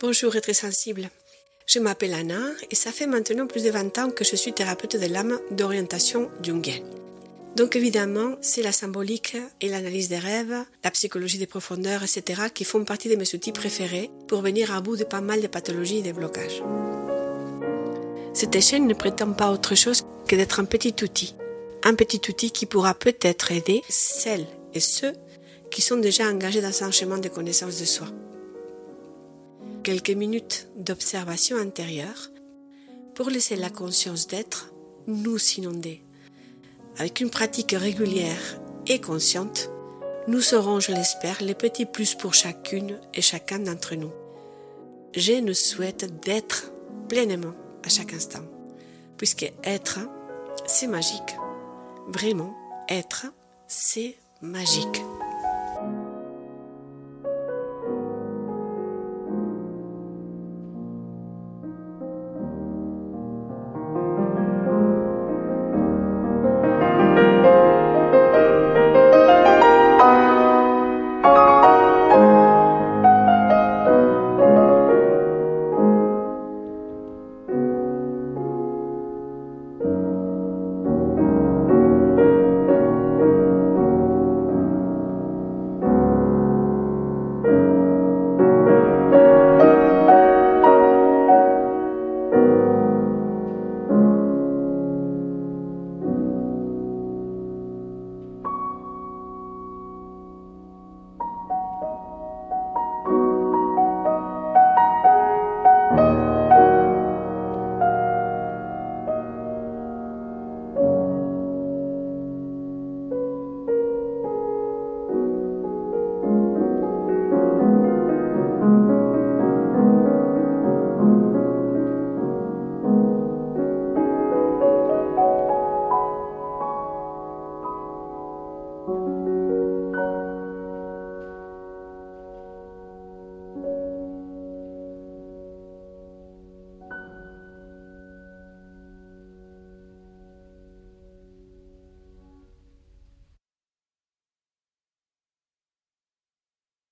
Bonjour être sensible. Je m'appelle Anna et ça fait maintenant plus de 20 ans que je suis thérapeute de l'âme d'orientation jungienne. Donc évidemment, c'est la symbolique et l'analyse des rêves, la psychologie des profondeurs, etc. qui font partie de mes outils préférés pour venir à bout de pas mal de pathologies et de blocages. Cette échelle ne prétend pas autre chose que d'être un petit outil. Un petit outil qui pourra peut-être aider celles et ceux qui sont déjà engagés dans un chemin de connaissance de soi. Quelques minutes d'observation intérieure pour laisser la conscience d'être nous inonder. Avec une pratique régulière et consciente, nous serons, je l'espère, les petits plus pour chacune et chacun d'entre nous. Je nous souhaite d'être pleinement à chaque instant, puisque être, c'est magique. Vraiment, être, c'est magique.